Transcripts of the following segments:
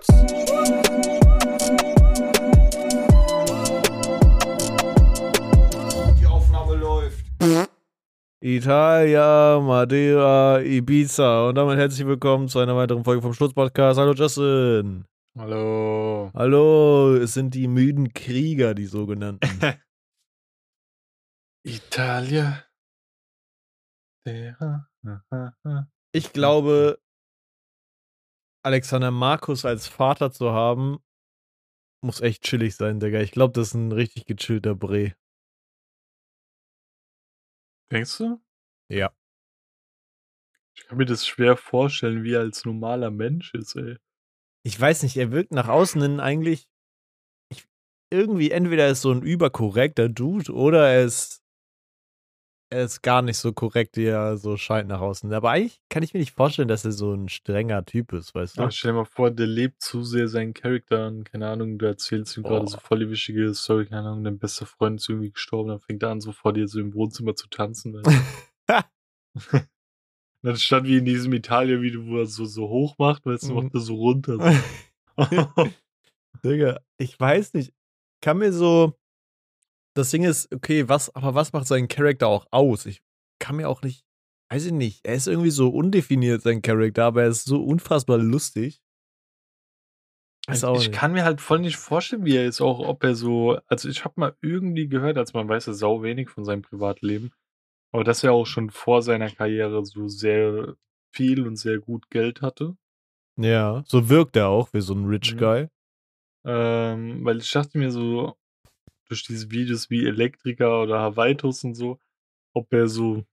Die Aufnahme läuft. Italia, Madeira, Ibiza und damit herzlich willkommen zu einer weiteren Folge vom Schmutz-Podcast. Hallo Justin. Hallo. Hallo, es sind die müden Krieger, die sogenannten. Italia. Ich glaube, Alexander Markus als Vater zu haben, muss echt chillig sein, Digga. Ich glaube, das ist ein richtig gechillter Bre. Denkst du? Ja. Ich kann mir das schwer vorstellen, wie er als normaler Mensch ist, ey. Ich weiß nicht, er wirkt nach außen hin eigentlich ich, irgendwie entweder ist so ein überkorrekter Dude oder er ist ist gar nicht so korrekt, wie er so scheint nach außen. Aber eigentlich kann ich mir nicht vorstellen, dass er so ein strenger Typ ist, weißt du? Aber stell dir mal vor, der lebt zu sehr seinen Charakter an. Keine Ahnung, du erzählst ihm gerade Boah. so voll die wichtige Story. Keine Ahnung, dein bester Freund ist irgendwie gestorben. Dann fängt er an, so vor dir so im Wohnzimmer zu tanzen. weißt du? Und dann stand wie in diesem Italien-Video, wo er so, so hoch macht, weißt du, Mhm. macht er so runter. So. Digga, ich weiß nicht. Kann mir so. Das Ding ist, okay, was, aber was macht seinen Charakter auch aus? Ich kann mir auch nicht. Weiß ich nicht. Er ist irgendwie so undefiniert, sein Charakter, aber er ist so unfassbar lustig. Auch ich nicht. kann mir halt voll nicht vorstellen, wie er ist, auch ob er so, also ich habe mal irgendwie gehört, als man weiß ja sau wenig von seinem Privatleben, aber dass er auch schon vor seiner Karriere so sehr viel und sehr gut Geld hatte. Ja, so wirkt er auch wie so ein Rich Mhm. Guy. Ähm, weil ich dachte mir so, durch diese Videos wie Elektriker oder Hawaiitus und so, ob er so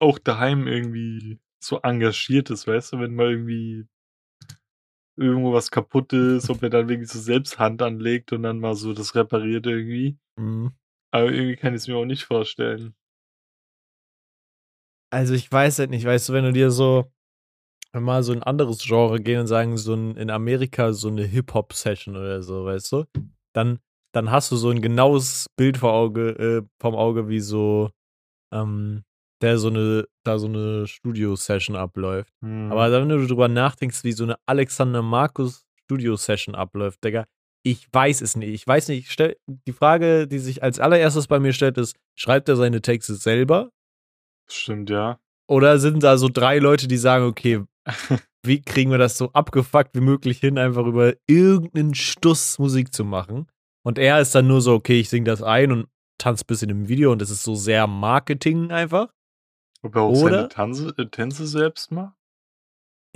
auch daheim irgendwie so engagiert ist, weißt du, wenn mal irgendwie irgendwo was kaputt ist, ob er dann wirklich so selbst Hand anlegt und dann mal so das repariert irgendwie. Mhm. Aber irgendwie kann ich es mir auch nicht vorstellen. Also ich weiß halt nicht, weißt du, wenn du dir so mal so ein anderes Genre gehen und sagen, so ein, in Amerika so eine Hip-Hop-Session oder so, weißt du, dann, dann hast du so ein genaues Bild vor Auge, äh, vom Auge, wie so, ähm, der so eine, da so eine Studio-Session abläuft. Hm. Aber wenn du drüber nachdenkst, wie so eine Alexander Markus Studio-Session abläuft, Digga, ich weiß es nicht. Ich weiß nicht, stell, die Frage, die sich als allererstes bei mir stellt, ist, schreibt er seine Texte selber? Stimmt, ja. Oder sind da so drei Leute, die sagen, okay, wie kriegen wir das so abgefuckt wie möglich hin, einfach über irgendeinen Stuss Musik zu machen? Und er ist dann nur so, okay, ich singe das ein und tanze ein bisschen im Video und es ist so sehr Marketing einfach. Ob er auch Oder? seine Tanze, äh, Tänze selbst macht?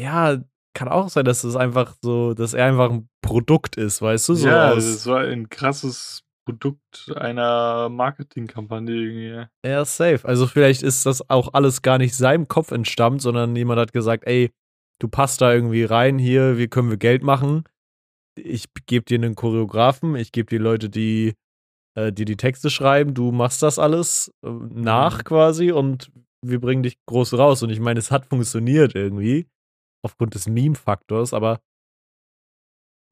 Ja, kann auch sein, dass es einfach so, dass er einfach ein Produkt ist, weißt du? So ja, das war ein krasses Produkt einer Marketingkampagne irgendwie. Ja, safe. Also vielleicht ist das auch alles gar nicht seinem Kopf entstammt, sondern jemand hat gesagt, ey, du passt da irgendwie rein hier, wie können wir Geld machen? Ich gebe dir einen Choreografen, ich gebe dir Leute, die äh, die die Texte schreiben, du machst das alles äh, nach Mhm. quasi und wir bringen dich groß raus. Und ich meine, es hat funktioniert irgendwie aufgrund des Meme-Faktors, aber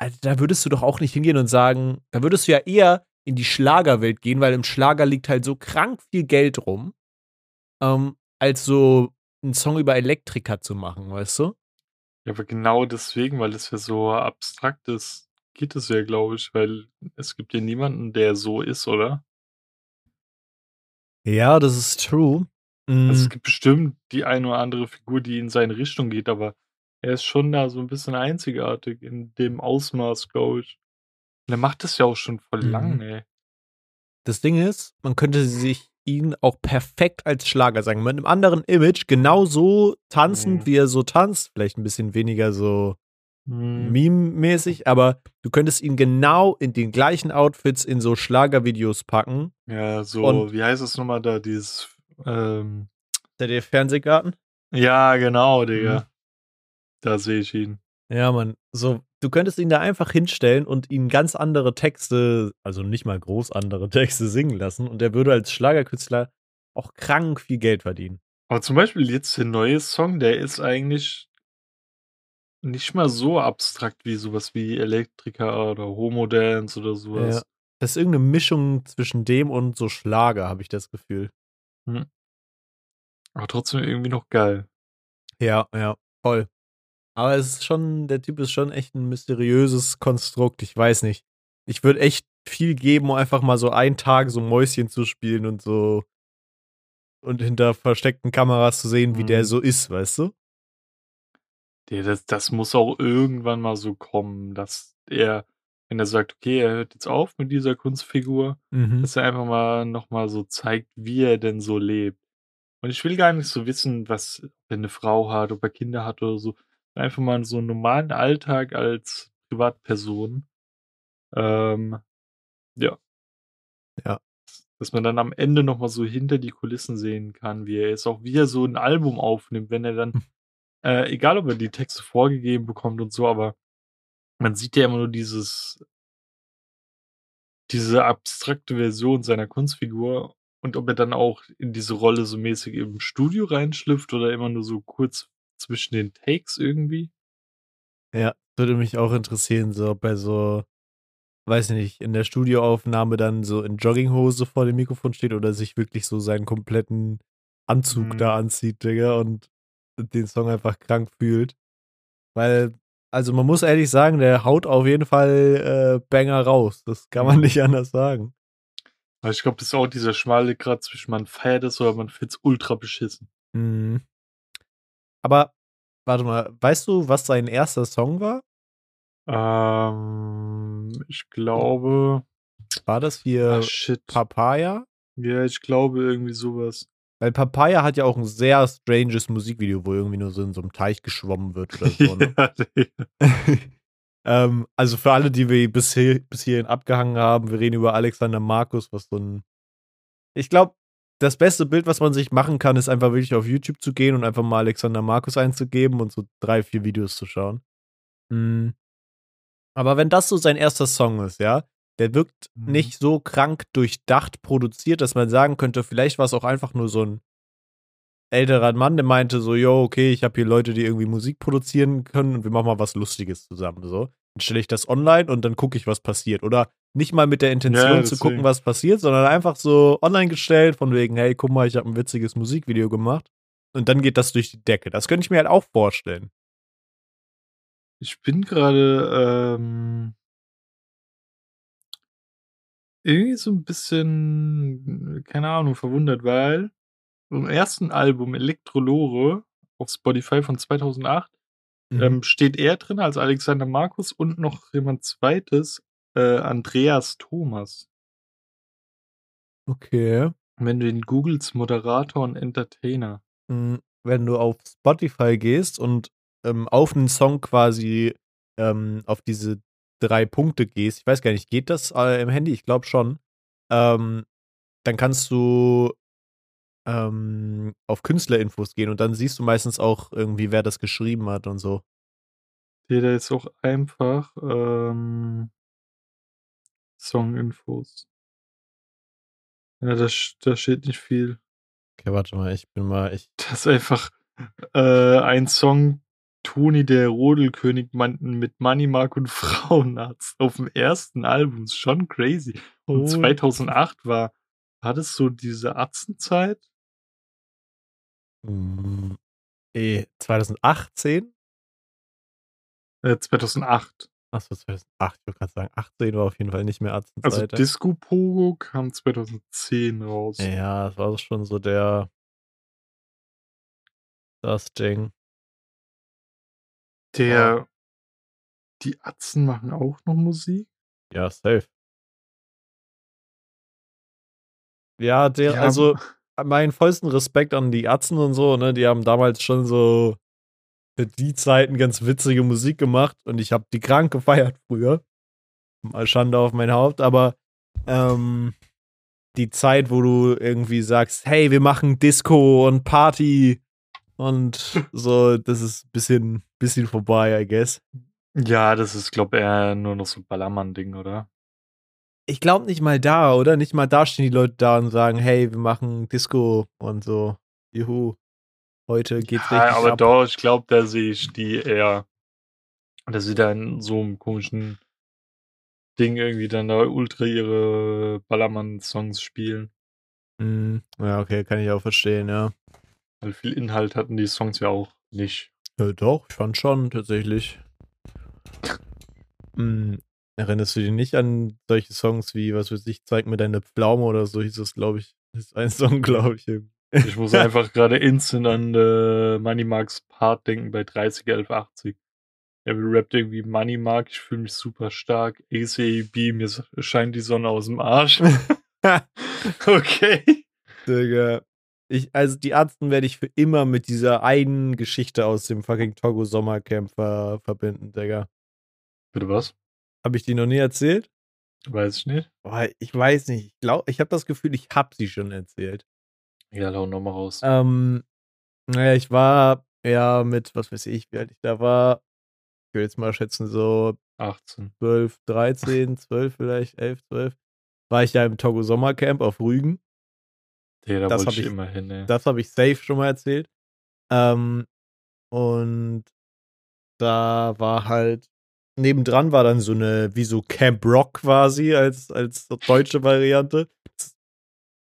also, da würdest du doch auch nicht hingehen und sagen, da würdest du ja eher in die Schlagerwelt gehen, weil im Schlager liegt halt so krank viel Geld rum, ähm, als so einen Song über Elektriker zu machen, weißt du? Ja, aber genau deswegen, weil es ja so abstrakt ist, geht es ja, glaube ich, weil es gibt ja niemanden, der so ist, oder? Ja, das ist true. Mm, Also es gibt bestimmt die eine oder andere Figur, die in seine Richtung geht, aber er ist schon da so ein bisschen einzigartig in dem Ausmaß, glaube ich. Und er macht das ja auch schon voll Mhm. lang, ey. das Ding ist, man könnte sich ihn auch perfekt als Schlager sagen. Mit einem anderen Image, genau so tanzend, Mhm. wie er so tanzt. Vielleicht ein bisschen weniger so Hm. Meme-mäßig, aber du könntest ihn genau in den gleichen Outfits in so Schlagervideos packen. Ja, so, Und- wie heißt es nochmal da, dieses, ähm, Der Fernsehgarten? ja, genau, Digga. Mhm. Da sehe ich ihn. Ja, Mann. So, du könntest ihn da einfach hinstellen und ihn ganz andere Texte, also nicht mal groß andere Texte singen lassen und er würde als Schlagerkünstler auch krank viel Geld verdienen. Aber zum Beispiel jetzt der neue Song, der ist eigentlich nicht mal so abstrakt wie sowas wie Elektriker oder Homo Dance oder sowas. Ja. Das ist irgendeine Mischung zwischen dem und so Schlager, habe ich das Gefühl. Aber trotzdem irgendwie noch geil. Ja, ja, voll. Aber es ist schon, der Typ ist schon echt ein mysteriöses Konstrukt. Ich weiß nicht. Ich würde echt viel geben, um einfach mal so einen Tag so Mäuschen zu spielen und so und hinter versteckten Kameras zu sehen, wie der Mhm. so ist, weißt du? Ja, das das muss auch irgendwann mal so kommen, dass er wenn er sagt: „Okay, er hört jetzt auf mit dieser Kunstfigur“, Mhm. dass er einfach mal noch mal so zeigt, wie er denn so lebt. Und ich will gar nicht so wissen, was ob er 'ne Frau hat, ob er Kinder hat oder so. Einfach mal so 'n normalen Alltag als Privatperson. Ähm, ja. Ja. Dass man dann am Ende noch mal so hinter die Kulissen sehen kann, wie er ist, auch wie er so 'n Album aufnimmt, wenn er dann Hm. äh, egal ob er die Texte vorgegeben bekommt und so, aber man sieht ja immer nur dieses diese abstrakte Version seiner Kunstfigur und ob er dann auch in diese Rolle so mäßig im Studio reinschlüpft oder immer nur so kurz zwischen den Takes irgendwie. Ja, würde mich auch interessieren, so ob er so, weiß nicht, in der Studioaufnahme dann so in Jogginghose vor dem Mikrofon steht oder sich wirklich so seinen kompletten Anzug da Mhm. anzieht, Digga, und den Song einfach krank fühlt. Weil, also man muss ehrlich sagen, der haut auf jeden Fall, äh, Banger raus. Das kann man nicht anders sagen. Aber ich glaube, das ist auch dieser schmale Grat zwischen man feiert es oder man find's ultra beschissen. Mhm. Aber warte mal, weißt du, was sein erster Song war? Ähm, ich glaube War das hier shit. Papaya? Ja, ich glaube irgendwie so was. Weil Papaya hat ja auch 'n sehr stranges Musikvideo, wo irgendwie nur so in so 'nem Teich geschwommen wird oder so, ne? Ja. Ähm, also für alle, die wir bis hier bis hierhin abgehangen haben, wir reden über Alexander Markus, was so 'n ich glaube, das beste Bild, was man sich machen kann, ist einfach wirklich auf YouTube zu gehen und einfach mal Alexander Markus einzugeben und so 3, 4 Videos zu schauen. Hm. Aber wenn das so sein erster Song ist, ja, der wirkt Mhm. nicht so krank durchdacht produziert, dass man sagen könnte, vielleicht war's auch einfach nur so 'n älterer Mann, der meinte so: „Jo, okay, ich habe hier Leute, die irgendwie Musik produzieren können und wir machen mal was Lustiges zusammen“, so. Dann stelle ich das online und dann gucke ich, was passiert. Oder nicht mal mit der Intention Ja, zu gucken, was passiert, sondern einfach so online gestellt von wegen: „Hey, guck mal, ich habe 'n witziges Musikvideo gemacht.“ Und dann geht das durch die Decke. Das könnte ich mir halt auch vorstellen. Ich bin grade, ähm irgendwie so 'n bisschen, keine Ahnung, verwundert, weil im ersten Album Elektrolore auf Spotify von 2008, Mhm. ähm, steht er drin als Alexander Markus und noch jemand 2., äh, Andreas Thomas. Okay. Wenn du ihn googelst, Moderator und Entertainer. Hm, wenn du auf Spotify gehst und, ähm, auf 'nen Song quasi, ähm, auf diese 3 Punkte gehst ich weiß gar nicht, geht das, äh, im Handy? Ich glaube schon. Ähm, dann kannst du, ähm, auf Künstlerinfos gehen und dann siehst du meistens auch irgendwie, wer das geschrieben hat und so. Da ist auch einfach, ähm Songinfos. Ja, da da steht nicht viel. Okay, warte mal, ich bin mal ich Da ist einfach, äh, ein Song Toni der Rodelkönig mit Money Mark und Frauenarzt auf'm ersten Album. Ist schon crazy. Und Oh. 2008 war war das so diese Atzenzeit? Hm, eh, 2018? Äh, 2008. Ach so, 2008. Ich wollte grad sagen, 18 war auf jeden Fall nicht mehr Also, Atzenzeit, ja. Disco Pogo kam 2010 raus. Ja, das war schon so der das Ding. Der die Atzen machen auch noch Musik? Ja, safe. Ja, der Die also, meinen vollsten Respekt an die Atzen und so, ne? Die haben damals schon so für die Zeiten ganz witzige Musik gemacht und ich habe die krank gefeiert früher. Mal Schande auf mein Haupt, aber, ähm, die Zeit, wo du irgendwie sagst: „Hey, wir machen Disco und Party“ und so, das ist bisschen bisschen vorbei, I guess. Ja, das ist, glaube eher nur noch so 'n Ballermann-Ding, oder? Ich glaube nicht mal da, oder? Nicht mal da stehen die Leute da und sagen: „Hey, wir machen Disco und so. Juhu. Heute geht's Ja, richtig aber ab.“ doch, ich glaube, da sehe ich die eher dass sie da in so 'nem komischen Ding irgendwie dann da ultra ihre Ballermann-Songs spielen. Mhm. Ja, okay, kann ich auch verstehen, ja. Weil viel Inhalt hatten die Songs ja auch nicht. Ja, doch, ich fand schon, tatsächlich. Hm, erinnerst du dich nicht an solche Songs wie, was weiß ich, Zeig mir deine Pflaume oder so hieß es, glaube ich. Das ist ein Song, glaube ich. Ich muss einfach gerade instant an äh, Money Marks Part denken bei 30 1180. Er rappt irgendwie Money Mark, ich fühle mich super stark. ACAB, mir scheint die Sonne aus dem Arsch. okay. Digga. Ich, also die Ärzten werde ich für immer mit dieser einen Geschichte aus dem fucking Togo Sommercamp ver verbinden, Digga. Bitte was? Habe ich die noch nie erzählt? Weiß ich nicht. Boah, ich weiß nicht. Ich glaube, ich habe das Gefühl, ich habe sie schon erzählt. Ja, lau nochmal raus. Ähm, naja, ich war ja mit, was weiß ich, wie alt ich da war. Ich will jetzt mal schätzen, so 18. 12, 13, 12 vielleicht, 11, 12. War ich ja im Togo Sommercamp auf Rügen. Ja, da Das wollte ich ich- immer hin, ey. Das habe ich safe schon mal erzählt. Ähm, und da war halt, nebendran war dann so eine, wie so Camp Rock quasi als, als deutsche Variante.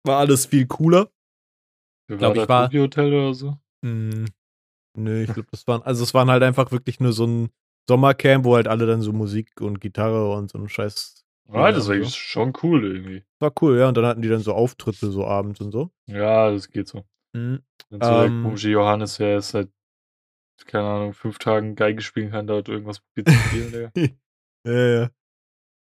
War alles viel cooler. Glaub, war ich da war- Tokyo Hotel oder so? Hm, nö, ich glaube, das waren, also es waren halt einfach wirklich nur so ein Sommercamp, wo halt alle dann so Musik und Gitarre und so ein Scheiß. Ah, das war eigentlich schon cool irgendwie. War cool, ja. Und dann hatten die dann so Auftritte so abends und so. Ja, das geht so. Mhm. Wenn so Ähm. der komische Johannes, der ist seit, keine Ahnung, fünf Tagen Geige spielen kann, dauert irgendwas probiert zu spielen, Digga. Ja, ja.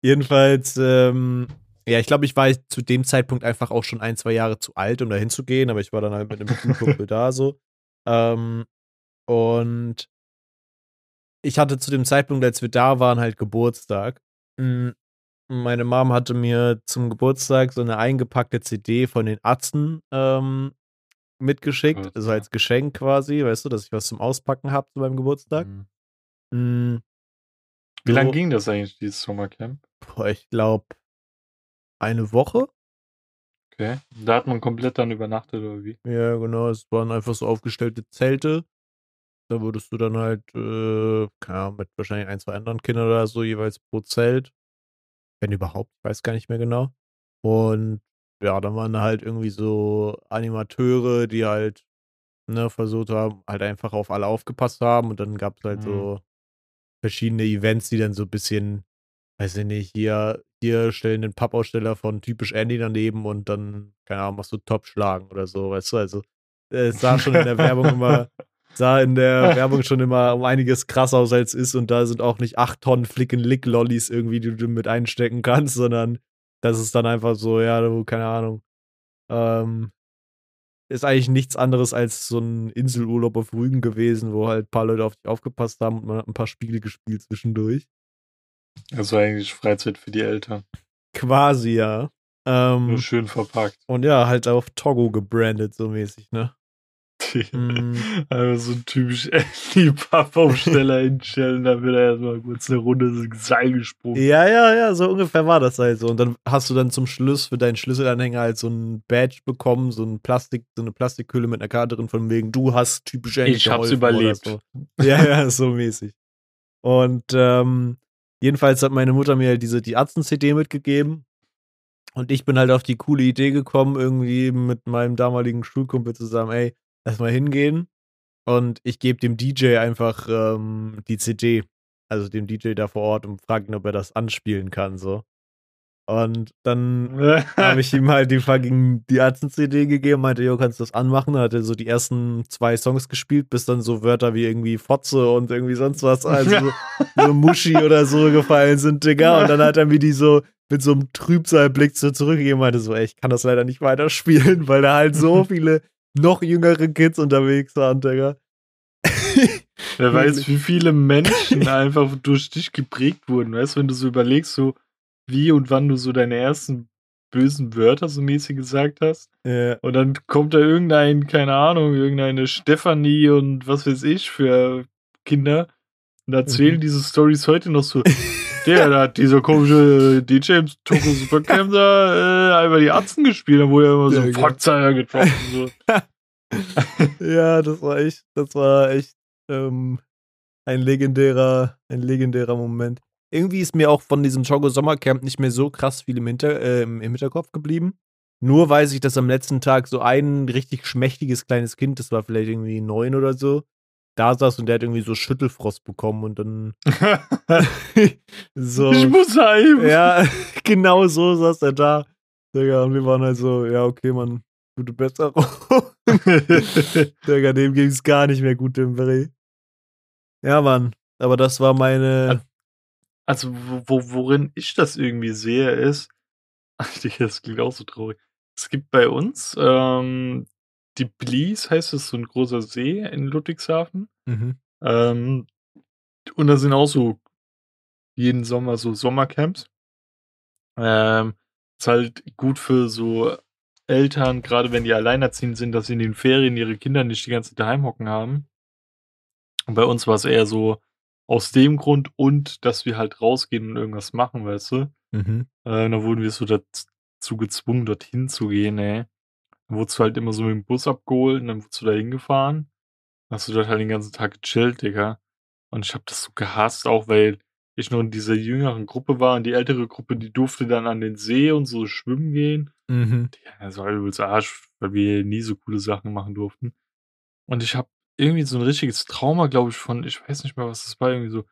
Jedenfalls, ähm, ja, ich glaube, ich war zu dem Zeitpunkt einfach auch schon ein, zwei Jahre zu alt, um da hinzugehen, aber ich war dann halt mit einem Kumpel da so. Ähm, und ich hatte zu dem Zeitpunkt, als wir da waren, halt Geburtstag. Mm, Meine Mom hatte mir zum Geburtstag so eine eingepackte CD von den Atzen ähm, mitgeschickt, also als Geschenk quasi, weißt du, dass ich was zum Auspacken habe zu meinem Geburtstag. Mhm. Mm, Wie lange so- ging das eigentlich, dieses Sommercamp? Boah, ich glaube, eine Woche. Okay. Da hat man komplett dann übernachtet, oder wie? Ja, genau. Es waren einfach so aufgestellte Zelte. Da wurdest du dann halt, äh, keine Ahnung, mit wahrscheinlich ein, zwei anderen Kindern oder so, jeweils pro Zelt. Wenn überhaupt, ich weiß gar nicht mehr genau. Und ja, dann waren da halt irgendwie so Animateure, die halt, ne, versucht haben, halt einfach auf alle aufgepasst haben. Und dann gab es halt Mhm. so verschiedene Events, die dann so ein bisschen, weiß ich nicht, hier, hier stellen den Pappaussteller von typisch Andy daneben und dann, keine Ahnung, machst du Top schlagen oder so, weißt du? Also, äh, es sah schon in der Werbung immer, sah in der Werbung schon immer um einiges krasser aus als es ist und da sind auch nicht acht Tonnen Flick-and-Lick-Lollis irgendwie, die du mit einstecken kannst, sondern das ist dann einfach so, ja, du, keine Ahnung. Ähm, ist eigentlich nichts anderes als so ein Inselurlaub auf Rügen gewesen, wo halt ein paar Leute auf dich aufgepasst haben und man hat ein paar Spiele gespielt zwischendurch. War eigentlich Freizeit für die Eltern. Quasi, ja. Ähm, Nur schön verpackt. und ja, halt auf Togo gebrandet, so mäßig, ne? Mm. Einfach so ein typisch Andy-Pappaufsteller hinstellen, da wird er erstmal kurz eine Runde ins Seil gesprungen. Ja, ja, ja, so ungefähr war das halt so. Und dann hast du dann zum Schluss für deinen Schlüsselanhänger halt so ein Badge bekommen, so ein Plastik, so eine Plastikhülle mit einer Karte drin, von wegen, du hast typisch Andy Ich hab's überlebt. So. Ja, ja, so mäßig. Und ähm, jedenfalls hat meine Mutter mir halt diese die Arzten-CD mitgegeben. Und ich bin halt auf die coole Idee gekommen, irgendwie mit meinem damaligen Schulkumpel zusammen, ey, lass mal hingehen. Und ich gebe dem DJ einfach ähm, die CD, also dem DJ da vor Ort und frage ihn, ob er das anspielen kann, so. Und dann habe ich ihm halt die fucking die Ärzten-CD gegeben, meinte, jo, kannst du das anmachen? Dann hat er so die ersten zwei Songs gespielt, bis dann so Wörter wie irgendwie Fotze und irgendwie sonst was, also so, so Muschi oder so gefallen sind, Digga. Und dann hat er mir die so mit so einem Trübsalblick so zurückgegeben, meinte so, ey, ich kann das leider nicht weiterspielen, weil da halt so viele noch jüngere Kids unterwegs waren, Digga. Wer weiß, wie viele Menschen einfach durch dich geprägt wurden. Weißt du, wenn du so überlegst, so wie und wann du so deine ersten bösen Wörter so mäßig gesagt hast. Ja. Und dann kommt da irgendein, keine Ahnung, irgendeine Stefanie und was weiß ich für Kinder und erzählen Mhm. diese Stories heute noch so. Der, da hat dieser komische DJ im Toko Supercamp da äh, einfach die Atzen gespielt, da wurde er immer so Ja, genau. Fotzeier getroffen. So. ja, das war echt, das war echt ähm, ein legendärer, ein legendärer Moment. Irgendwie ist mir auch von diesem Togo Sommercamp nicht mehr so krass viel im, Hinter, äh, im im Hinterkopf geblieben. Nur weiß ich, dass am letzten Tag so ein richtig schmächtiges kleines Kind, das war vielleicht irgendwie neun oder so, da saß und der hat irgendwie so Schüttelfrost bekommen und dann so. Ich muss heim. Ja, genau so saß er da. Digga, und wir waren halt so, ja, okay, Mann, gute Besserung. Digga, dem ging es gar nicht mehr gut, dem Brie. Ja, Mann, aber das war meine. Also, wo, worin ich das irgendwie sehe, ist, das klingt auch so traurig. Es gibt bei uns ähm, die Blies, heißt es, so ein großer See in Ludwigshafen. Mhm. Ähm, und da sind auch so jeden Sommer so Sommercamps. Ähm, ist halt gut für so Eltern, gerade wenn die alleinerziehend sind, dass sie in den Ferien ihre Kinder nicht die ganze Zeit daheim hocken haben. Und bei uns war es eher so aus dem Grund und, dass wir halt rausgehen und irgendwas machen, weißt du? Mhm. Äh, da wurden wir so dazu gezwungen, dorthin zu gehen, ey. Dann wurdest du halt immer so mit dem Bus abgeholt und dann wurdest du da hingefahren. Dann hast du dort halt den ganzen Tag gechillt, Digga. Und ich hab das so gehasst, auch weil ich noch in dieser jüngeren Gruppe war und die ältere Gruppe, die durfte dann an den See und so schwimmen gehen. Mhm. Ja, das war übelst Arsch, weil wir nie so coole Sachen machen durften. Und ich hab irgendwie so ein richtiges Trauma, glaube ich, von, ich weiß nicht mehr, was das war, irgendwie so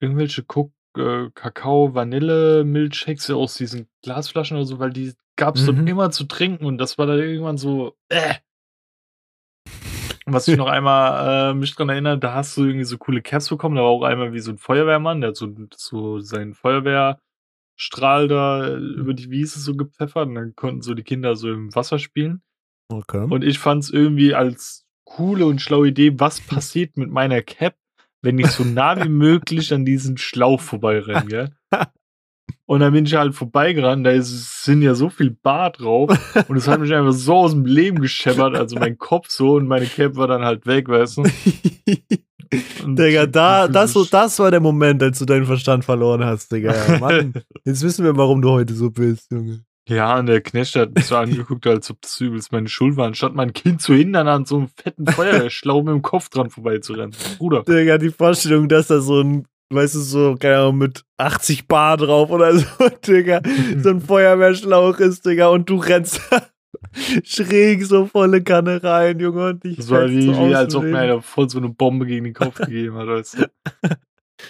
irgendwelche Cook, äh, Kakao, Vanille, Milchshakes aus diesen Glasflaschen oder so, weil die gab's Mhm. dort immer zu trinken und das war dann irgendwann so, äh. Was ich noch einmal äh, mich dran erinnere, da hast du irgendwie so coole Caps bekommen, da war auch einmal wie so ein Feuerwehrmann, der hat so, so seinen Feuerwehrstrahl da äh, über die Wiese so gepfeffert und dann konnten so die Kinder so im Wasser spielen. Okay. Und ich fand's irgendwie als coole und schlaue Idee, was passiert mit meiner Cap, wenn ich so nah wie möglich an diesen Schlauch vorbeirenne, gell? Und dann bin ich halt vorbeigerannt, da ist, sind ja so viel Bar drauf und es hat mich einfach so aus dem Leben gescheppert, also mein Kopf so und meine Cap war dann halt weg, weißt du? Und Digga, da, das, so- das war der Moment, als du deinen Verstand verloren hast, Digga. Mann, jetzt wissen wir, warum du heute so bist, Junge. Ja, und der Knecht hat mich so angeguckt, als ob das übelst meine Schuld war, anstatt mein Kind zu hindern, an so einem fetten Feuerwehrschlauch mit dem Kopf dran vorbeizurennen. Bruder. Digga, die Vorstellung, dass da so ein, weißt du, so, keine Ahnung, mit 80 Bar drauf oder so, Digga, so ein Feuerwehrschlauch ist, Digga, und du rennst schräg so volle Kanne rein, Junge, und ich Das war wie, so wie als ob mir einer voll so eine Bombe gegen den Kopf gegeben hat, weißt du.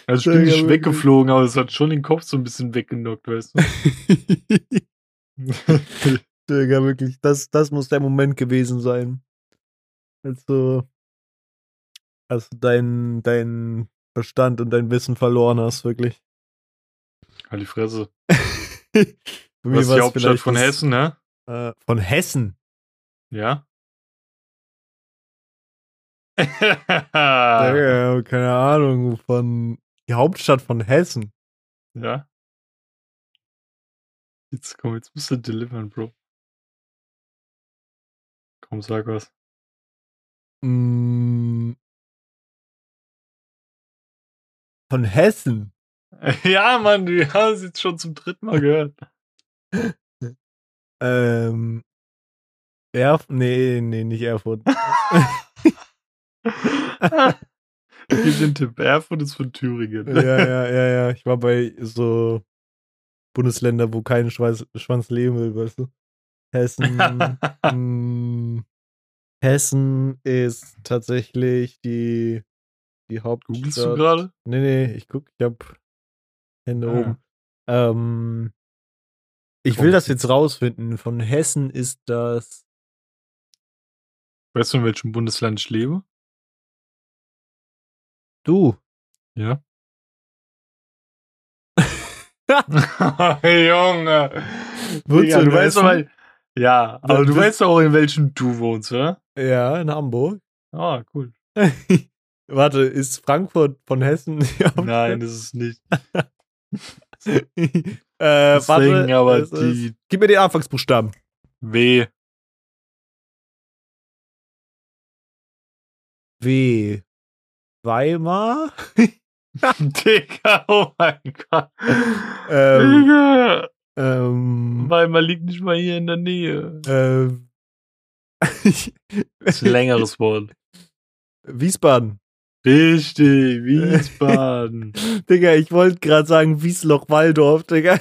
Also ich bin nicht weggeflogen, aber es hat schon den Kopf so ein bisschen weggenockt, weißt du. Digga, wirklich, das, das muss der Moment gewesen sein. Als du, als du deinen dein Verstand und dein Wissen verloren hast, wirklich. halt die Fresse. Für Was ist die Hauptstadt von das- Hessen, ne? Äh, von Hessen. Ja? Digga, keine Ahnung, von die Hauptstadt von Hessen. ja? Jetzt komm, jetzt musst du delivern, Bro. Komm, sag was. Mm, von Hessen. Ja, Mann, du hast es jetzt schon zum dritten Mal gehört. Ähm, Erf nee, nee, nicht Erfurt. Gib den Tipp. Erfurt ist von Thüringen. ja, ja, ja, ja. Ich war bei so Bundesländer, wo kein Schwanz, Schwanz leben will, weißt du. Hessen. mm, Hessen ist tatsächlich die, die Hauptstadt. Googlest du gerade? Nee, nee, ich guck, ich hab Hände Ah. oben. Ähm, ich will das jetzt rausfinden. Von Hessen ist das. Weißt du, in welchem Bundesland ich lebe? Du. Ja. Junge. Digga, du weißt doch. Ja, aber du weißt doch auch, in welchem du wohnst, oder? Ja, in Hamburg. Ah, cool. Warte, ist Frankfurt von Hessen? die? Nein, das ist nicht. äh, Deswegen warte, aber es ist- die Gib mir den Anfangsbuchstaben. W. W. Weimar? Digga, oh mein Gott. Ähm, Digga. ähm, Weimar liegt nicht mal hier in der Nähe. ähm, Das ist ein längeres Wort. Wiesbaden. Richtig, Wiesbaden. Digga, ich wollte gerade sagen Wiesloch-Walldorf, Digga.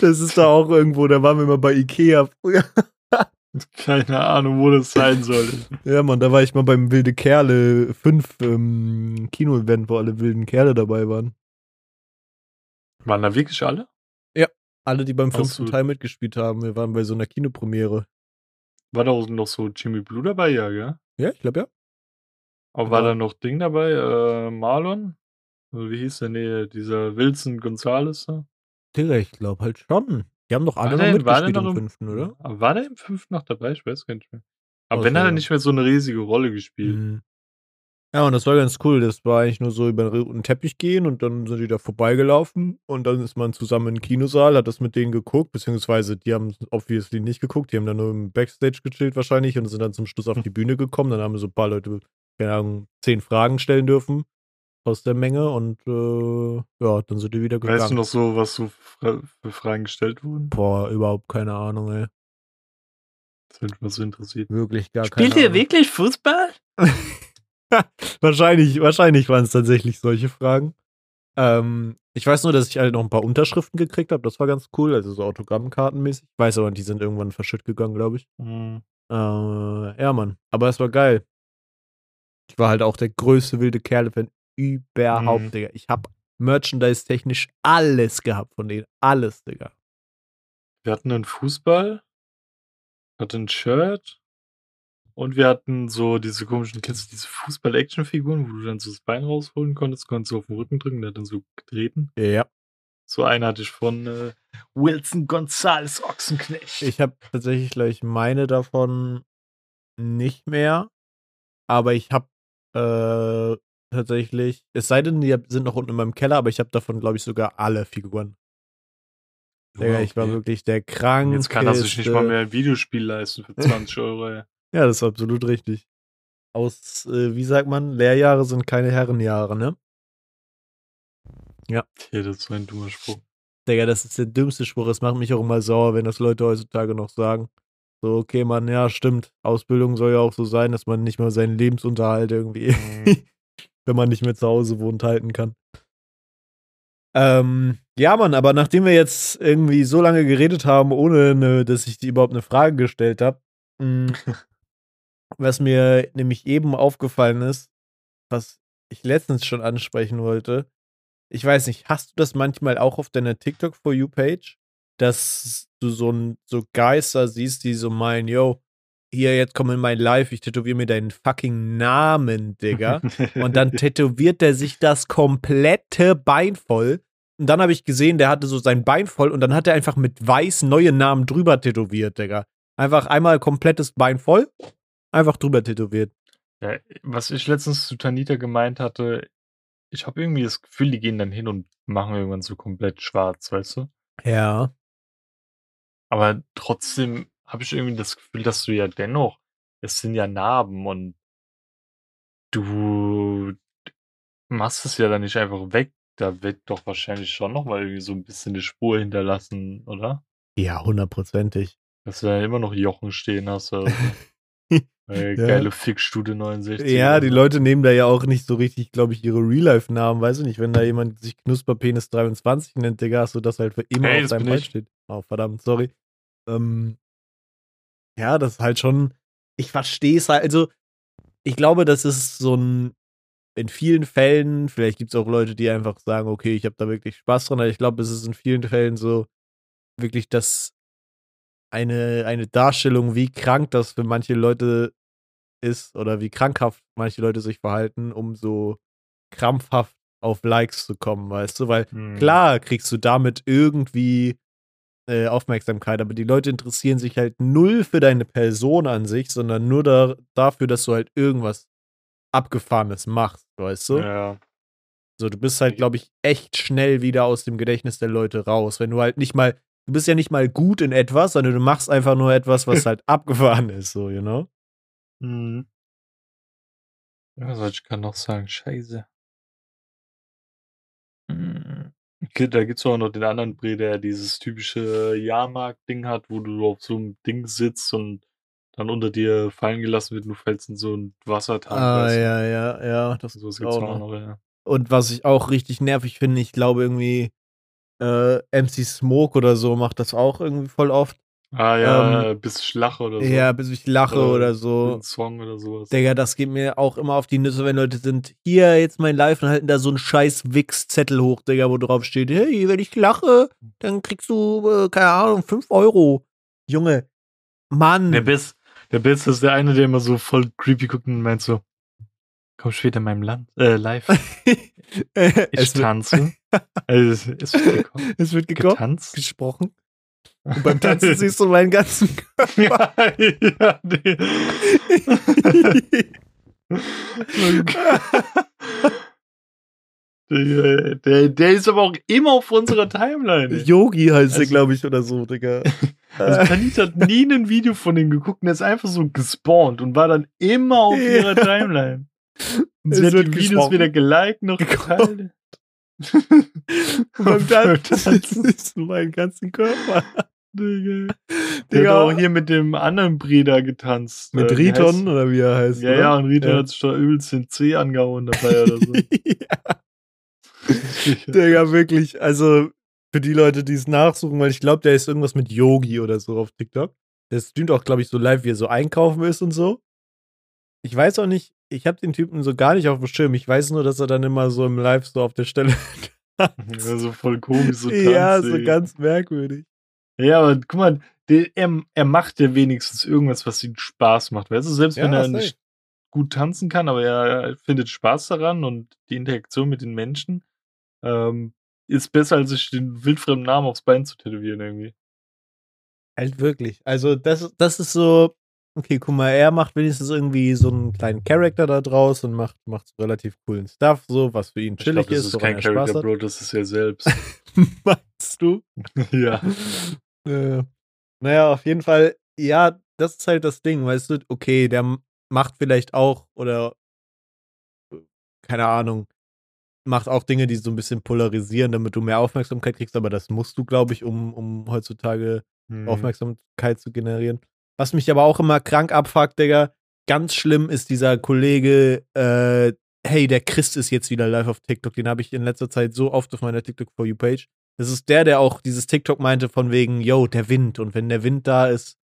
Das ist da auch irgendwo, da waren wir mal bei Ikea früher. Keine Ahnung, wo das sein soll. Ja, Mann, da war ich mal beim Wilde Kerle 5 ähm, Kino-Event, wo alle wilden Kerle dabei waren. Waren da wirklich alle? Alle, die beim fünften so. Teil mitgespielt haben. Wir waren bei so einer Kinopremiere. War da auch noch so Jimmy Blue dabei, ja, gell? Ja, ich glaube ja. Aber war Ja. da noch Ding dabei? Äh, Marlon? Wie hieß der? Nee, dieser Wilson Gonzales da? Digga, ich glaube halt schon. Die haben doch alle War noch der- war der mitgespielt im im- fünften, oder? Aber war der im fünften noch dabei? Ich weiß gar nicht mehr. Aber Oh, wenn, hat er nicht mehr so eine riesige Rolle gespielt. Mhm. Ja, und das war ganz cool. Das war eigentlich nur so über einen roten Teppich gehen und dann sind die da vorbeigelaufen und dann ist man zusammen im Kinosaal, hat das mit denen geguckt, beziehungsweise die haben obviously nicht geguckt, die haben dann nur im Backstage gechillt wahrscheinlich und sind dann zum Schluss auf die Bühne gekommen. Dann haben so ein paar Leute, keine Ahnung, zehn Fragen stellen dürfen aus der Menge und äh, ja, dann sind die wieder gegangen. Weißt du noch so, was so fra für Fragen gestellt wurden? Boah, überhaupt keine Ahnung, ey. Das hätte mich mal so interessiert. Wirklich gar keine Ahnung. wirklich Fußball? wahrscheinlich, wahrscheinlich waren es tatsächlich solche Fragen. Ähm, ich weiß nur, dass ich halt noch ein paar Unterschriften gekriegt habe. Das war ganz cool, also so Autogrammkartenmäßig. Ich weiß aber, die sind irgendwann verschütt gegangen, glaube ich. Mhm. Äh, ja, Mann. Aber es war geil. Ich war halt auch der größte wilde Kerle-Fan überhaupt, Mhm. Digga. Ich habe merchandise-technisch alles gehabt von denen. Alles, Digga. Wir hatten einen Fußball, hatten ein Shirt und wir hatten so diese komischen, kennst du diese Fußball-Action-Figuren, wo du dann so das Bein rausholen konntest, konntest du auf den Rücken drücken, der hat dann so getreten. Ja. So einen hatte ich von äh, Wilson Gonzales Ochsenknecht. Ich habe tatsächlich gleich meine davon nicht mehr. Aber ich habe äh, tatsächlich, es sei denn, die sind noch unten in meinem Keller, aber ich habe davon, glaube ich, sogar alle Figuren. Digga, ich war Okay. wirklich der krank. Jetzt kann er sich nicht mal mehr ein Videospiel leisten für 20 Euro. ey. Ja, das ist absolut richtig. Aus, äh, wie sagt man, Lehrjahre sind keine Herrenjahre, ne? Hier, das ist so ein dummer Spruch. Digga, das ist der dümmste Spruch. Es macht mich auch immer sauer, wenn das Leute heutzutage noch sagen. So, okay, Mann, ja, stimmt. Ausbildung soll ja auch so sein, dass man nicht mal seinen Lebensunterhalt irgendwie, Mhm. wenn man nicht mehr zu Hause wohnt, halten kann. Ähm, ja, Mann, aber nachdem wir jetzt irgendwie so lange geredet haben, ohne ne, dass ich die überhaupt eine Frage gestellt habe, was mir nämlich eben aufgefallen ist, was ich letztens schon ansprechen wollte, ich weiß nicht, hast du das manchmal auch auf deiner TikTok For You Page, dass du so ein so Geister siehst, die so meinen, yo, hier jetzt komm in mein Live, ich tätowiere mir deinen fucking Namen, Digga. Und dann tätowiert er sich das komplette Bein voll. Und dann habe ich gesehen, der hatte so sein Bein voll und dann hat er einfach mit weiß neue Namen drüber tätowiert, Digga. Einfach einmal komplettes Bein voll, einfach drüber tätowiert. Ja, was ich letztens zu Tanita gemeint hatte, ich habe irgendwie das Gefühl, die gehen dann hin und machen irgendwann so komplett schwarz, weißt du? Ja. Aber trotzdem habe ich irgendwie das Gefühl, dass du ja dennoch, es sind ja Narben und du machst es ja dann nicht einfach weg. Da wird doch wahrscheinlich schon noch mal irgendwie so ein bisschen eine Spur hinterlassen, oder? Ja, hundertprozentig. Dass du da immer noch Jochen stehen hast. Oder so. äh, Ja. Geile Fickstude 69. Ja, die so. Leute nehmen da ja auch nicht so richtig, glaube ich, ihre Real-Life-Namen, weiß ich nicht. Wenn da jemand sich Knusperpenis 23 nennt, Digga, hast du das halt für immer Hey, auf deinem Bein steht. Oh, verdammt, sorry. Ähm, ja, das ist halt schon, ich verstehe es halt, also ich glaube, das ist so ein, in vielen Fällen, vielleicht gibt es auch Leute, die einfach sagen, okay, ich habe da wirklich Spaß dran, aber ich glaube, es ist in vielen Fällen so wirklich das eine, eine Darstellung, wie krank das für manche Leute ist oder wie krankhaft manche Leute sich verhalten, um so krampfhaft auf Likes zu kommen, weißt du? Weil Hm. klar kriegst du damit irgendwie äh, Aufmerksamkeit, aber die Leute interessieren sich halt null für deine Person an sich, sondern nur da, dafür, dass du halt irgendwas Abgefahrenes machst, weißt du? Ja. So, du bist halt, glaube ich, echt schnell wieder aus dem Gedächtnis der Leute raus. Wenn du halt nicht mal, du bist ja nicht mal gut in etwas, sondern du machst einfach nur etwas, was halt abgefahren ist, so, you know? Hm. Ja, was soll ich gerade noch sagen? Scheiße. Hm. Da gibt's auch noch den anderen Bre, der dieses typische Jahrmarkt-Ding hat, wo du auf so einem Ding sitzt und dann unter dir fallen gelassen wird und du fällst in so einen Wassertank. Ah, weißt du? ja, ja, ja. Das So gibt's auch noch. noch, ja. Und was ich auch richtig nervig finde, ich glaube irgendwie, äh, MC Smoke oder so macht das auch irgendwie voll oft. Ah ja, ähm, bis ich lache oder so. Ja, bis ich lache oder, oder so. Ein Song oder sowas. Digga, das geht mir auch immer auf die Nüsse, wenn Leute sind, hier jetzt mein Live und halten da so einen scheiß Wix-Zettel hoch, Digga, wo drauf steht, hey, wenn ich lache, dann kriegst du, äh, keine Ahnung, 5 Euro. Junge, Mann. Der Biss, der Biss ist der eine, der immer so voll creepy guckt und meint so, komm später in meinem Land, äh, live. ich tanze. es, es, wird gekocht. Es wird gekocht, getanzt. gesprochen. Und beim Tanzen siehst du meinen ganzen Körper. Ja, ja, nee. der, der, der, ist aber auch immer auf unserer Timeline. Yogi heißt also, der, glaube ich, oder so, Digga. Also Tanit hat nie ein Video von ihm geguckt und er ist einfach so gespawnt und war dann immer auf ihrer Timeline. Und sie es hat die Videos weder geliked noch geteilt. beim Tanzen siehst du meinen ganzen Körper. Digga. Der Digga. hat auch hier mit dem anderen Brüder getanzt. Mit äh, Riton heißt, oder wie er heißt. Ja, oder? ja, und Riton ja. hat sich da übelst den C angehauen dabei oder so. ja. Digga, wirklich. Also für die Leute, die es nachsuchen, weil ich glaube, der ist irgendwas mit Yogi oder so auf TikTok. Der streamt auch, glaube ich, so live, wie er so einkaufen ist und so. Ich weiß auch nicht, ich habe den Typen so gar nicht auf dem Schirm. Ich weiß nur, dass er dann immer so im Live so auf der Stelle. ja, so voll komisch, so tanzt, Ja, so ganz merkwürdig. Ja, aber guck mal, der, er, er macht ja wenigstens irgendwas, was ihm Spaß macht. Weißt du, selbst ja, wenn er nicht gut tanzen kann, aber er findet Spaß daran und die Interaktion mit den Menschen ähm, ist besser, als sich den wildfremden Namen aufs Bein zu tätowieren irgendwie. Halt wirklich. Also das, das ist so, okay, guck mal, er macht wenigstens irgendwie so einen kleinen Charakter da draus und macht, macht so relativ coolen Stuff, so, was für ihn chillig ich glaub, das ist. Das ist kein Charakter, Bro, das ist er selbst. Meinst du? ja. Äh, naja, auf jeden Fall, ja, das ist halt das Ding, weißt du, okay, der macht vielleicht auch oder keine Ahnung, macht auch Dinge, die so ein bisschen polarisieren, damit du mehr Aufmerksamkeit kriegst, aber das musst du, glaube ich, um, um heutzutage hm. Aufmerksamkeit zu generieren. Was mich aber auch immer krank abfuckt, Digga, ganz schlimm ist dieser Kollege, äh, hey, der Christ ist jetzt wieder live auf TikTok. Den habe ich in letzter Zeit so oft auf meiner TikTok For You Page. Das ist der, der auch dieses TikTok meinte von wegen, yo, der Wind. Und wenn der Wind da ist,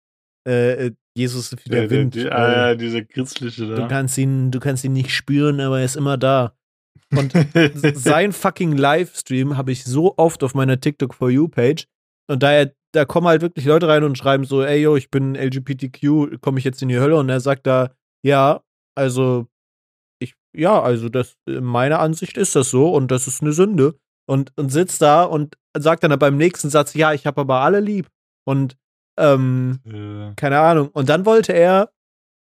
äh, äh Jesus ist wie der, Wind. Der, der, ah, ja, dieser christliche da. Du kannst ihn, du kannst ihn nicht spüren, aber er ist immer da. Und sein fucking Livestream habe ich so oft auf meiner TikTok For You Page. Und da, da kommen halt wirklich Leute rein und schreiben so, ey, yo, ich bin LGBTQ, komme ich jetzt in die Hölle? Und er sagt da, ja, also, ich, ja, also das, meiner Ansicht ist das so und das ist eine Sünde. Und, und sitzt da und sagt dann beim nächsten Satz, ja, ich habe aber alle lieb. Und ähm, ja. keine Ahnung. Und dann wollte er,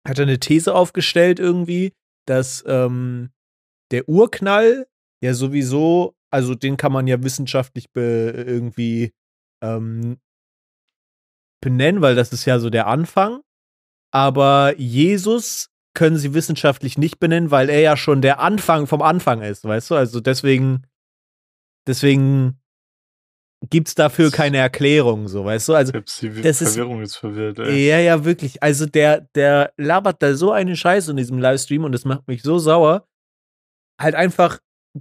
hat er eine These aufgestellt irgendwie, dass ähm, der Urknall ja sowieso, also den kann man ja wissenschaftlich irgendwie ähm, benennen, weil das ist ja so der Anfang. Aber Jesus können sie wissenschaftlich nicht benennen, weil er ja schon der Anfang vom Anfang ist, weißt du? Also deswegen, deswegen gibt's dafür keine Erklärung, so, weißt du? Also, die das Verwirrung ist, ist verwirrt, ey. Ja, ja, wirklich. Also, der, der labert da so eine Scheiße in diesem Livestream und das macht mich so sauer. Halt einfach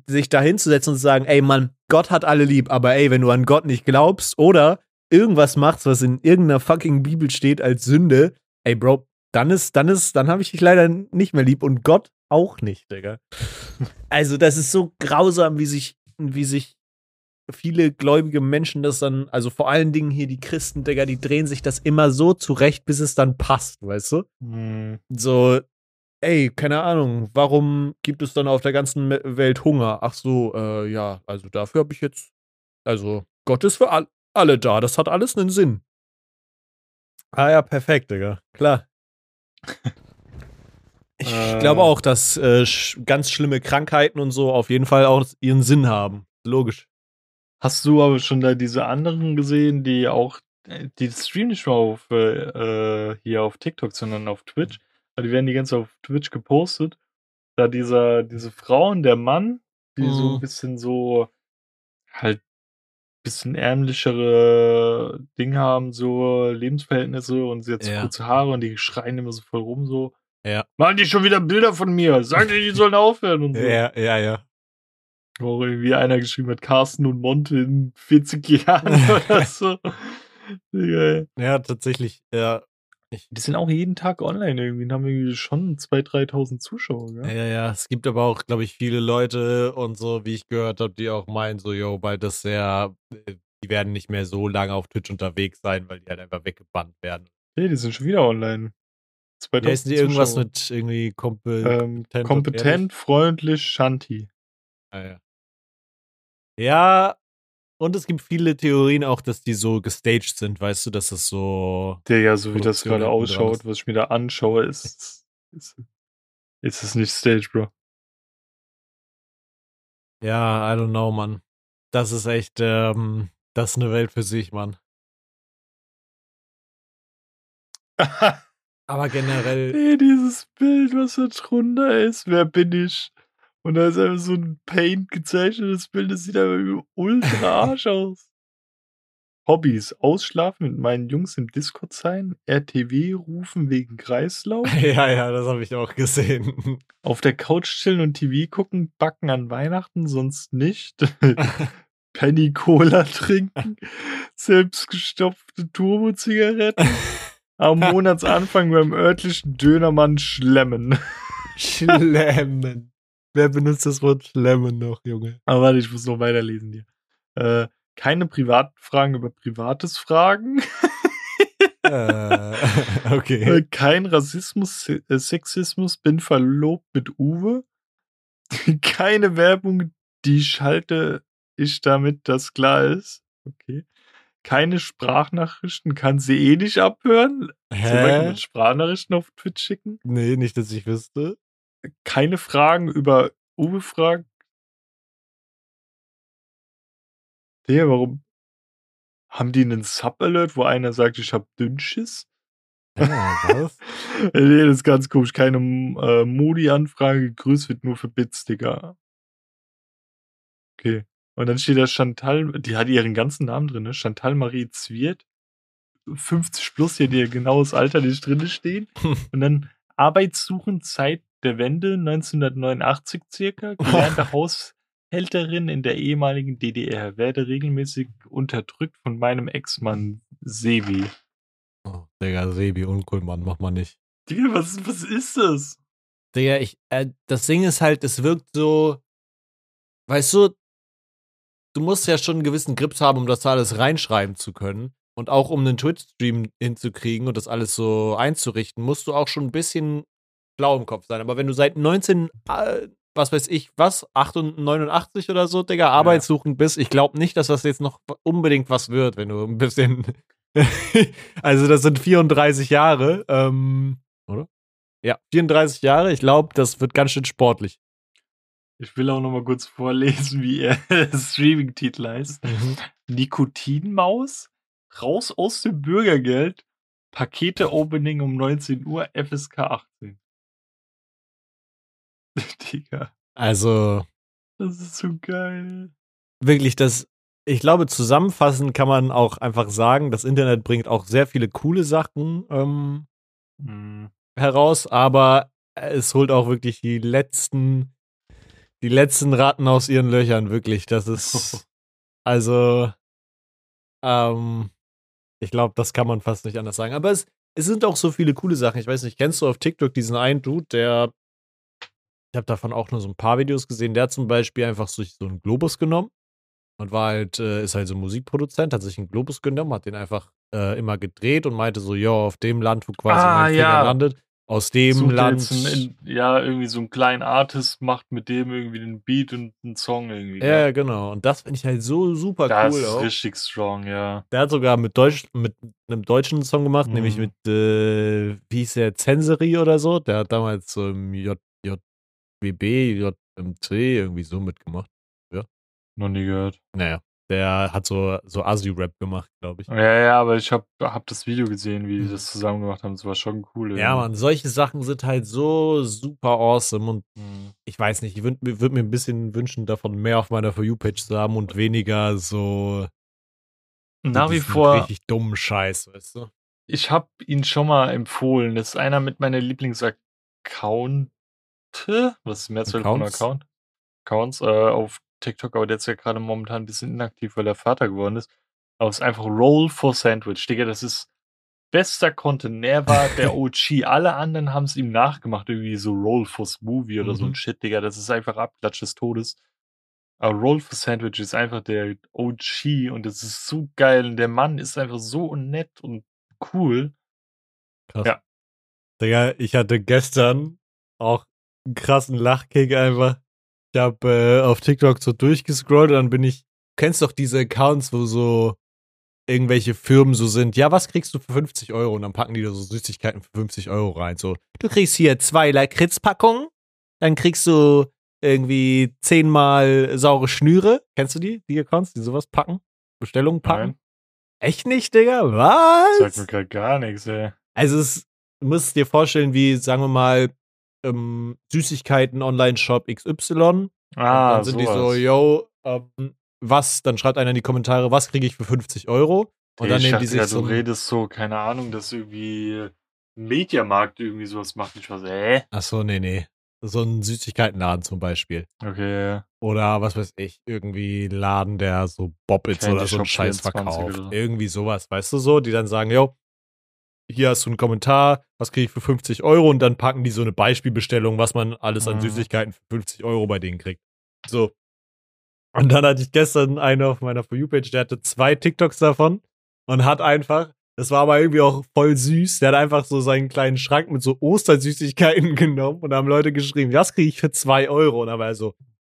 sich da hinzusetzen und zu sagen, ey, Mann, Gott hat alle lieb, aber ey, wenn du an Gott nicht glaubst oder irgendwas machst, was in irgendeiner fucking Bibel steht als Sünde, ey, Bro, dann ist, dann ist, dann habe ich dich leider nicht mehr lieb und Gott auch nicht, Digga. Also, das ist so grausam, wie sich, wie sich viele gläubige Menschen das dann, also vor allen Dingen hier die Christen, Digga, die drehen sich das immer so zurecht, bis es dann passt, weißt du? Mhm. So, ey, keine Ahnung, warum gibt es dann auf der ganzen Welt Hunger? Ach so, äh, ja, also dafür habe ich jetzt, also Gott ist für all, alle da, das hat alles einen Sinn. Ah ja, perfekt, Digga, klar. Ich äh, glaube auch, dass äh, ganz schlimme Krankheiten und so auf jeden Fall auch ihren Sinn haben. Logisch. Hast du aber schon da diese anderen gesehen, die auch, äh, die streamen nicht nur auf, äh, äh, hier auf TikTok, sondern auf Twitch? Die werden die ganze Zeit auf Twitch gepostet. Da dieser, diese Frau und der Mann, die mhm. so ein bisschen so, halt, bisschen ärmlichere Dinge haben, so Lebensverhältnisse und sie hat so ja. kurze Haare und die schreien immer so voll rum, so. Ja. Machen die schon wieder Bilder von mir? Sagen die, die sollen aufhören und so. Ja, ja, ja. Wo irgendwie einer geschrieben hat, Carsten und Monte in 40 Jahren oder so. Ja, tatsächlich, ja. Die sind auch jeden Tag online irgendwie und haben irgendwie schon 2.000, 3.000 Zuschauer, Ja, gell? ja, ja. Es gibt aber auch, glaube ich, viele Leute und so, wie ich gehört habe, die auch meinen, so, yo, weil das sehr, äh, die werden nicht mehr so lange auf Twitch unterwegs sein, weil die halt einfach weggebannt werden. Nee, die sind schon wieder online. Wie 2.000 heißen die irgendwas Zuschauer. mit irgendwie kompe ähm, kompetent und kompetent, freundlich, Shanti. Ah, ja. Ja, und es gibt viele Theorien auch, dass die so gestaged sind, weißt du, dass das so. Der ja, so wie das gerade ausschaut, was ich mir da anschaue, ist, ist, ist es nicht Stage, Bro. Ja, I don't know, Mann. Das ist echt, ähm, das ist eine Welt für sich, Mann. Aber generell, nee, dieses Bild, was da drunter ist, wer bin ich? Und da ist einfach so ein Paint gezeichnetes Bild, das sieht einfach ultra arsch aus. Hobbys, ausschlafen mit meinen Jungs im Discord sein, RTW rufen wegen Kreislauf, ja, ja, das habe ich auch gesehen. auf der Couch chillen und TV gucken, backen an Weihnachten, sonst nicht. Penny Cola trinken, selbstgestopfte Turbo-Zigaretten, am Monatsanfang beim örtlichen Dönermann schlemmen. Schlemmen. Wer benutzt das Wort Schlemmen noch, Junge? Aber warte, ich muss noch weiterlesen hier. Äh, keine privaten Fragen über Privates fragen. äh, okay. Äh, kein Rassismus, äh, Sexismus, bin verlobt mit Uwe. Keine Werbung, die schalte ich damit, dass klar ist. Okay. Keine Sprachnachrichten, kann sie eh nicht abhören. Soll man Hä? mit Sprachnachrichten auf Twitch schicken? Nee, nicht, dass ich wüsste. Keine Fragen über Uwe fragen. Der, warum haben die einen Sub-Alert, wo einer sagt, ich hab Dünnschiss? Ah, was? nee, das ist ganz komisch. Keine äh, Modi-Anfrage, gegrüßt wird nur für Bits, Digga. Okay. Und dann steht da Chantal, die hat ihren ganzen Namen drin, ne? Chantal Marie Zwiert. 50 plus hier, ihr genaues Alter nicht drin stehen. Und dann Arbeitssuchend Zeit der Wende 1989 circa. Gelernte Haushälterin in der ehemaligen DDR. Werde regelmäßig unterdrückt von meinem Ex-Mann Sevi. Oh, Digga, Sebi, uncool, Mann, mach mal nicht. Digga, was, was ist das? Digga, ich, äh, das Ding ist halt, es wirkt so, weißt du, du musst ja schon einen gewissen Grips haben, um das da alles reinschreiben zu können. Und auch um einen Twitch-Stream hinzukriegen und das alles so einzurichten, musst du auch schon ein bisschen blau im Kopf sein. Aber wenn du seit 19, äh, was weiß ich, was, 89 oder so, Digga, arbeitssuchend bist, ich glaube nicht, dass das jetzt noch unbedingt was wird, wenn du ein bisschen. also, das sind 34 Jahre, ähm, oder? Ja, 34 Jahre. Ich glaube, das wird ganz schön sportlich. Ich will auch noch mal kurz vorlesen, wie ihr Streaming-Titel heißt. Nikotinmaus, raus aus dem Bürgergeld, Pakete-Opening um 19 Uhr, FSK 18. Digga, Also, das ist so geil. wirklich, das, ich glaube, zusammenfassend kann man auch einfach sagen, das Internet bringt auch sehr viele coole Sachen ähm, Mhm. heraus, aber es holt auch wirklich die letzten, die letzten Ratten aus ihren Löchern, wirklich. Das ist, also, ähm, ich glaube, das kann man fast nicht anders sagen. Aber es, es sind auch so viele coole Sachen. Ich weiß nicht, kennst du auf TikTok diesen einen Dude, der, ich habe davon auch nur so ein paar Videos gesehen, der hat zum Beispiel einfach sich so einen Globus genommen und war halt, äh, ist halt so Musikproduzent, hat sich einen Globus genommen, hat den einfach äh, immer gedreht und meinte so, ja, auf dem Land, wo quasi Ah, mein Finger ja. landet, aus dem Sucht Land. jetzt einen, in, ja, irgendwie so einen kleinen Artist macht mit dem irgendwie den Beat und einen Song irgendwie. ja, gell? genau. Und das finde ich halt so super das cool ist auch. richtig strong, ja. Der hat sogar mit, Deutsch, mit einem deutschen Song gemacht, Mhm. nämlich mit, äh, wie hieß der, Zenserie oder so. Der hat damals so im J, JWB, JMC irgendwie so mitgemacht. Noch nie gehört. Naja, der hat so, so Asi-Rap gemacht, glaube ich. Ja, ja, aber ich hab, hab das Video gesehen, wie die Mhm. das zusammen gemacht haben. Das war schon cool. Ja, man, solche Sachen sind halt so super awesome und Mhm. ich weiß nicht, ich würde würd mir ein bisschen wünschen, davon mehr auf meiner For You-Page zu haben und weniger so Nach wie vor, richtig dummen Scheiß, weißt du? ich habe ihn schon mal empfohlen. Das ist einer mit meiner Lieblingsaccount. Was ist Mehrzahl von Accounts? Account? Accounts äh, auf TikTok, aber der ist ja gerade momentan ein bisschen inaktiv, weil er Vater geworden ist. Aber es ist einfach Roll for Sandwich, Digga. Das ist bester Content never, der OG. Alle anderen haben es ihm nachgemacht, irgendwie so Roll for Smoothie oder so ein Mhm. Shit, Digga. Das ist einfach Abklatsch des Todes. Aber Roll for Sandwich ist einfach der OG und das ist so geil. Und der Mann ist einfach so nett und cool. Krass. Ja. Digga, ich hatte gestern auch einen krassen Lachkick einfach. Ich habe äh, auf TikTok so durchgescrollt und dann bin ich, kennst doch diese Accounts, wo so irgendwelche Firmen so sind, ja, was kriegst du für 50 Euro? Und dann packen die da so Süßigkeiten für 50 Euro rein. So, du kriegst hier zwei Lakritzpackungen, dann kriegst du irgendwie zehnmal saure Schnüre. Kennst du die, die Accounts, die sowas packen? Bestellungen packen? Nein, Echt nicht, Digga? Was? sagt mir gerade gar nichts, ey. Also es, du musst dir vorstellen, wie, sagen wir mal, ähm, Süßigkeiten Online-Shop XY. Ah, dann sind die so, yo, ähm, was? Dann schreibt einer in die Kommentare, was kriege ich für 50 Euro? Und dann ich nehmen die sich grad, so. du redest so, keine Ahnung, dass irgendwie ein Mediamarkt irgendwie sowas macht. Ich war so, hä? Ach so, nee, nee. So ein Süßigkeitenladen zum Beispiel. Okay, Oder was weiß ich, irgendwie Laden, der so Bobbits oder so einen Scheiß 24 verkauft. oder. Irgendwie sowas, weißt du so? Die dann sagen, yo, hier hast du einen Kommentar, was kriege ich für 50 Euro? Und dann packen die so eine Beispielbestellung, was man alles an Mhm. Süßigkeiten für 50 Euro bei denen kriegt. So. Und dann hatte ich gestern einen auf meiner For You-Page, der hatte zwei TikToks davon und hat einfach, das war aber irgendwie auch voll süß, der hat einfach so seinen kleinen Schrank mit so Ostersüßigkeiten genommen und da haben Leute geschrieben, das kriege ich für zwei Euro. Und dann war er so,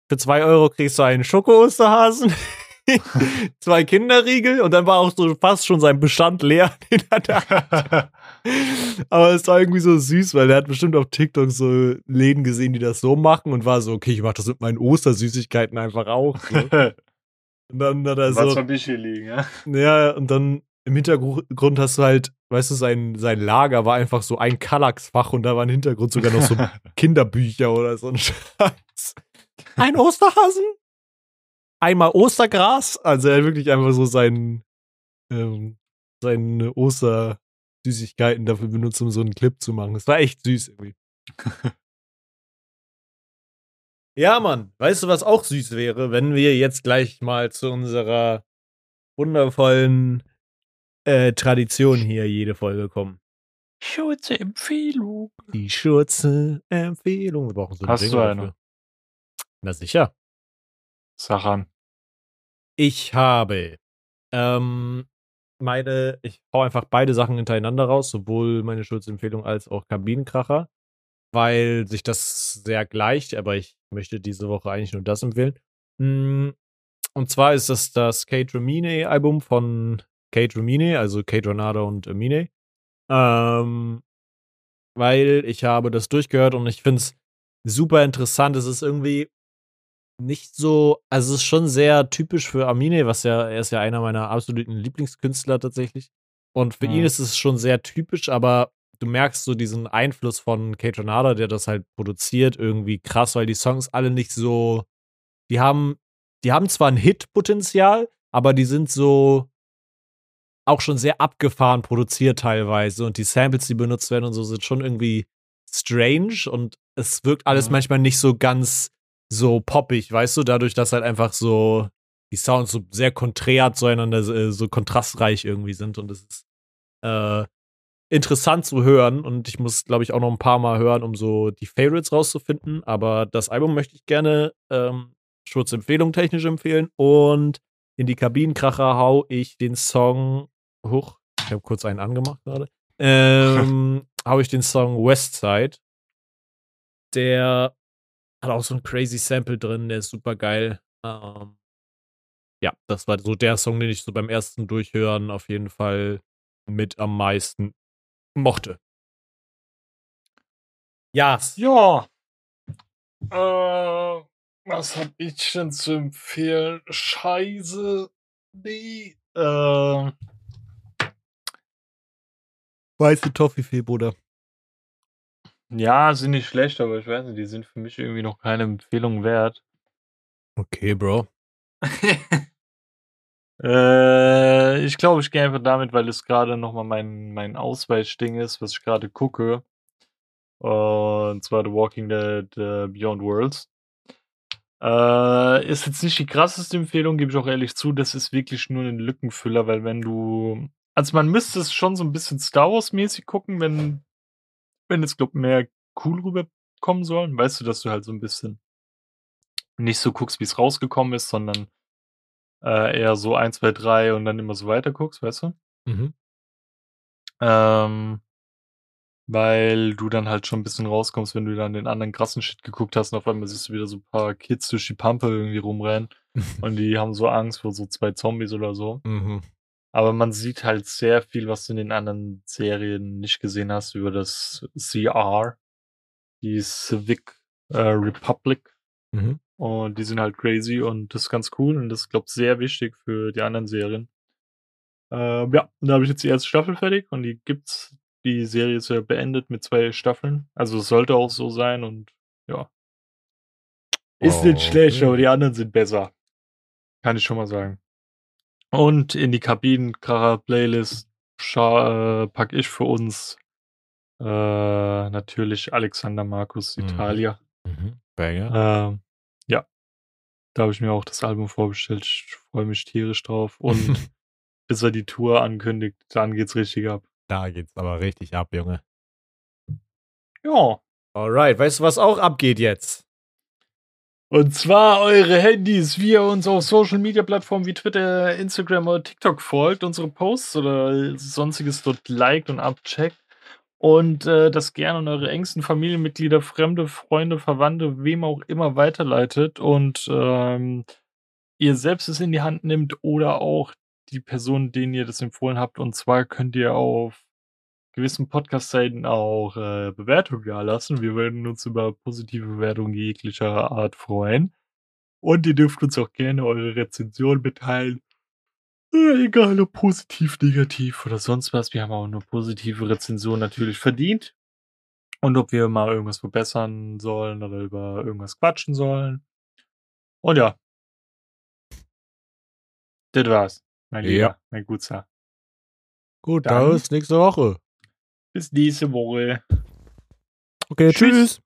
für zwei Euro kriegst du einen Schoko-Osterhasen, zwei Kinderriegel und dann war auch so fast schon sein Bestand leer, den er da. Aber es war irgendwie so süß, weil er hat bestimmt auf TikTok so Läden gesehen, die das so machen und war so, okay, ich mach das mit meinen Ostersüßigkeiten einfach auch. So. Und dann hat er Was so, für Bücher liegen, ja? ja, und dann im Hintergrund hast du halt, weißt du, sein, sein Lager war einfach so ein Kallax-Fach und da war im Hintergrund sogar noch so Kinderbücher oder so ein Scheiß. Ein Osterhasen? Einmal Ostergras? Also er hat wirklich einfach so seinen, ähm, seine Ostersüßigkeiten dafür benutzt, um so einen Clip zu machen. Das war echt süß irgendwie. ja, Mann, weißt du, was auch süß wäre, wenn wir jetzt gleich mal zu unserer wundervollen äh, Tradition hier jede Folge kommen. Schurze Empfehlung. Die Schürze Empfehlung. Wir brauchen so einen Hast du Jingle eine? dafür. Na sicher. Sag an. Ich habe ähm, meine, ich hau einfach beide Sachen hintereinander raus, sowohl meine Schutzempfehlung als auch Kabinenkracher, weil sich das sehr gleicht, aber ich möchte diese Woche eigentlich nur das empfehlen. Mm, Und zwar ist das das Kate Romine Album von Kate Romine, also Kate Renata und Amine. Ähm, weil ich habe das durchgehört und ich finde es super interessant. Es ist irgendwie nicht so, also es ist schon sehr typisch für Amine, was ja, er ist ja einer meiner absoluten Lieblingskünstler tatsächlich. Und für Mhm. ihn ist es schon sehr typisch, aber du merkst so diesen Einfluss von Kate Renata, der das halt produziert, irgendwie krass, weil die Songs alle nicht so, die haben, die haben zwar ein Hit-Potenzial, aber die sind so auch schon sehr abgefahren produziert teilweise und die Samples, die benutzt werden und so, sind schon irgendwie strange und es wirkt alles Mhm. manchmal nicht so ganz so poppig, weißt du, dadurch, dass halt einfach so die Sounds so sehr konträr zueinander, äh, so kontrastreich irgendwie sind und es ist äh, interessant zu hören und ich muss, glaube ich, auch noch ein paar Mal hören, um so die Favorites rauszufinden, aber das Album möchte ich gerne ähm, Schutzempfehlung technisch empfehlen und in die Kabinenkracher hau ich den Song hoch. Ich habe kurz einen angemacht gerade. Ähm, hau ich den Song Westside. Der hat auch so ein crazy Sample drin, der ist super geil. Ähm, ja, das war so der Song, den ich so beim ersten Durchhören auf jeden Fall mit am meisten mochte. Ja, Ja. Äh, was hab ich denn zu empfehlen? Scheiße. Nee. Äh, weiße Toffifee, Bruder. Ja, sind nicht schlecht, aber ich weiß nicht, die sind für mich irgendwie noch keine Empfehlung wert. Okay, Bro. Äh, ich glaube, ich gehe einfach damit, weil es gerade nochmal mein, mein Ausweichding ist, was ich gerade gucke. Und zwar The Walking Dead äh, Beyond Worlds. Äh, ist jetzt nicht die krasseste Empfehlung, gebe ich auch ehrlich zu. Das ist wirklich nur ein Lückenfüller, weil wenn du. Also man müsste es schon so ein bisschen Star Wars-mäßig gucken, wenn, wenn es, glaub, mehr cool rüberkommen soll. Weißt du, dass du halt so ein bisschen nicht so guckst, wie es rausgekommen ist, sondern äh, eher so 1, 2, 3 und dann immer so weiter guckst, weißt du? Mhm. Ähm, weil du dann halt schon ein bisschen rauskommst, wenn du dann den anderen krassen Shit geguckt hast und auf einmal siehst du wieder so ein paar Kids durch die Pampe irgendwie rumrennen und die haben so Angst vor so zwei Zombies oder so. Mhm. Aber man sieht halt sehr viel, was du in den anderen Serien nicht gesehen hast, über das CR, die Civic äh, Republic. Mhm. Und die sind halt crazy und das ist ganz cool und das ist, glaube ich, sehr wichtig für die anderen Serien. Ähm, ja, und da habe ich jetzt die erste Staffel fertig und die gibt's. Die Serie ist ja beendet mit zwei Staffeln. Also es sollte auch so sein und ja. Ist nicht schlecht, Okay. aber die anderen sind besser. Kann ich schon mal sagen. Und in die Kabinenkracher-Playlist äh, pack ich für uns äh, natürlich Alexander Markus Mhm. Italia. Mhm. Banger. Ähm, ja. Da habe ich mir auch das Album vorbestellt. Ich freue mich tierisch drauf. Und bis er die Tour ankündigt, dann geht's richtig ab. Da geht's aber richtig ab, Junge. Ja. Alright, weißt du, was auch abgeht jetzt? Und zwar eure Handys, wie ihr uns auf Social Media Plattformen wie Twitter, Instagram oder TikTok folgt, unsere Posts oder sonstiges dort liked und abcheckt. Und äh, das gerne an eure engsten Familienmitglieder, Fremde, Freunde, Verwandte, wem auch immer weiterleitet und ähm, ihr selbst es in die Hand nimmt oder auch die Person, denen ihr das empfohlen habt. Und zwar könnt ihr auf gewissen Podcast-Seiten auch äh, Bewertungen da lassen. Wir würden uns über positive Bewertungen jeglicher Art freuen. Und ihr dürft uns auch gerne eure Rezension mitteilen. Äh, egal ob positiv, negativ oder sonst was. Wir haben auch eine positive Rezension natürlich verdient. Und ob wir mal irgendwas verbessern sollen oder über irgendwas quatschen sollen. Und ja. Das war's, mein Ja. Lieber, mein Gutser. Gut, Dann- bis nächste Woche. Bis nächste Woche. Okay, Tschüss. tschüss.